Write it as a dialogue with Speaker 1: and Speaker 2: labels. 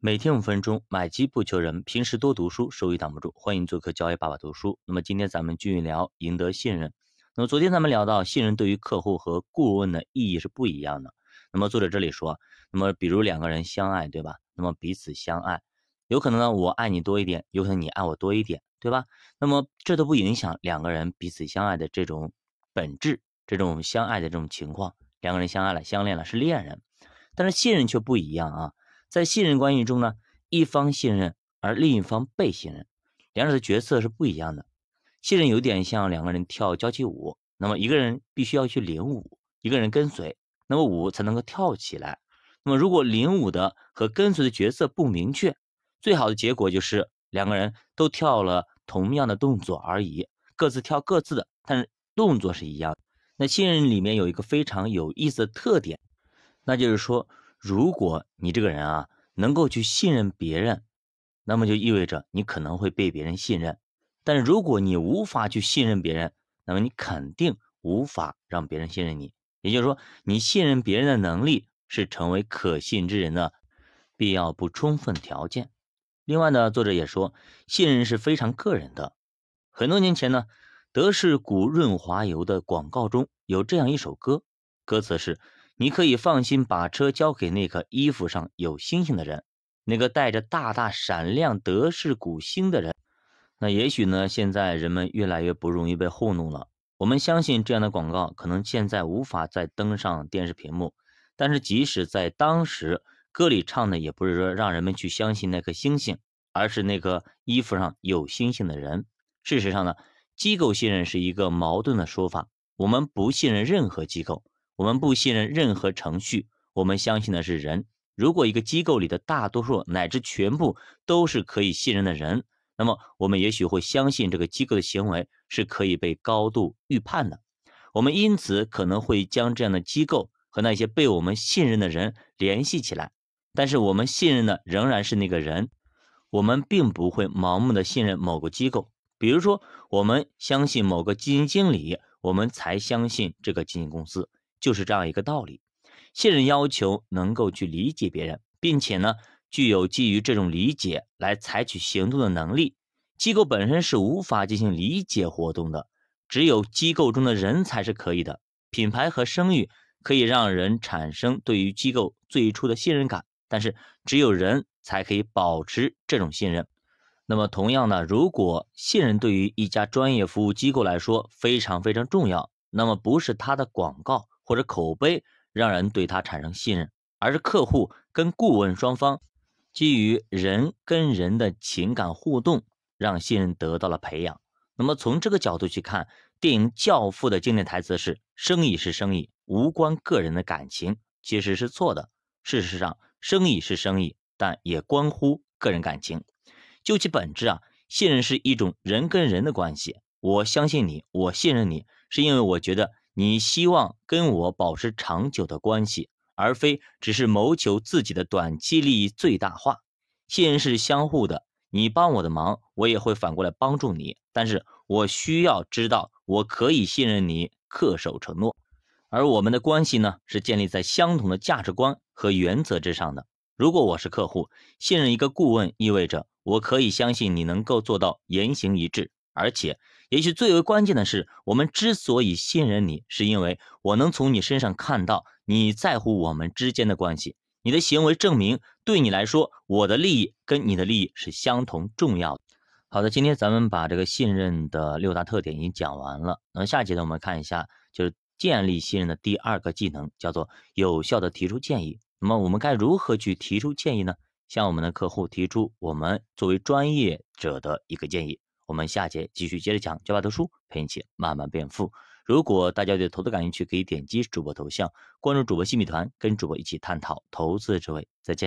Speaker 1: 每天五分钟，买基不求人，平时多读书，收益挡不住。欢迎做客交易爸爸读书。那么今天咱们继续聊赢得信任。那么昨天咱们聊到，信任对于客户和顾问的意义是不一样的。那么作者这里说，那么比如两个人相爱，对吧？那么彼此相爱，有可能呢我爱你多一点，有可能你爱我多一点，对吧？那么这都不影响两个人彼此相爱的这种本质，这种相爱的这种情况。两个人相爱了，相恋了，是恋人，但是信任却不一样啊。在信任关系中呢，一方信任而另一方被信任，两者的角色是不一样的。信任有点像两个人跳交际舞，那么一个人必须要去领舞，一个人跟随，那么舞才能够跳起来。那么如果领舞的和跟随的角色不明确，最好的结果就是两个人都跳了同样的动作而已，各自跳各自的，但是动作是一样。那信任里面有一个非常有意思的特点，那就是说。如果你这个人啊能够去信任别人，那么就意味着你可能会被别人信任。但如果你无法去信任别人，那么你肯定无法让别人信任你。也就是说，你信任别人的能力是成为可信之人的必要不充分条件。另外呢，作者也说，信任是非常个人的。很多年前呢，德士古润滑油的广告中有这样一首歌，歌词是。你可以放心把车交给那个衣服上有星星的人，那个带着大大闪亮德式古星的人。那也许呢，现在人们越来越不容易被糊弄了。我们相信这样的广告可能现在无法再登上电视屏幕，但是即使在当时，歌里唱的也不是说让人们去相信那颗星星，而是那个衣服上有星星的人。事实上呢，机构信任是一个矛盾的说法，我们不信任任何机构。我们不信任任何程序，我们相信的是人。如果一个机构里的大多数乃至全部都是可以信任的人，那么我们也许会相信这个机构的行为是可以被高度预判的。我们因此可能会将这样的机构和那些被我们信任的人联系起来。但是我们信任的仍然是那个人，我们并不会盲目的信任某个机构。比如说，我们相信某个基金经理，我们才相信这个基金公司。就是这样一个道理，信任要求能够去理解别人，并且呢，具有基于这种理解来采取行动的能力。机构本身是无法进行理解活动的，只有机构中的人才是可以的。品牌和声誉可以让人产生对于机构最初的信任感，但是只有人才可以保持这种信任。那么同样呢，如果信任对于一家专业服务机构来说非常非常重要，那么不是他的广告。或者口碑让人对他产生信任，而是客户跟顾问双方基于人跟人的情感互动，让信任得到了培养。那么从这个角度去看，电影《教父》的经典台词是“生意是生意，无关个人的感情”，其实是错的。事实上，生意是生意，但也关乎个人感情。就其本质啊，信任是一种人跟人的关系。我相信你，我信任你，是因为我觉得。你希望跟我保持长久的关系，而非只是谋求自己的短期利益最大化。信任是相互的，你帮我的忙，我也会反过来帮助你。但是我需要知道，我可以信任你，恪守承诺。而我们的关系呢，是建立在相同的价值观和原则之上的。如果我是客户，信任一个顾问，意味着我可以相信你能够做到言行一致，而且。也许最为关键的是，我们之所以信任你，是因为我能从你身上看到你在乎我们之间的关系。你的行为证明，对你来说，我的利益跟你的利益是相同重要的。好的，今天咱们把这个信任的六大特点已经讲完了。那么下节呢，我们看一下，就是建立信任的第二个技能，叫做有效的提出建议。那么我们该如何去提出建议呢？向我们的客户提出我们作为专业者的一个建议。我们下节继续接着讲，教爸读书陪你一起慢慢变富。如果大家对投资感兴趣，可以点击主播头像关注主播新米团，跟主播一起探讨投资智慧。再见。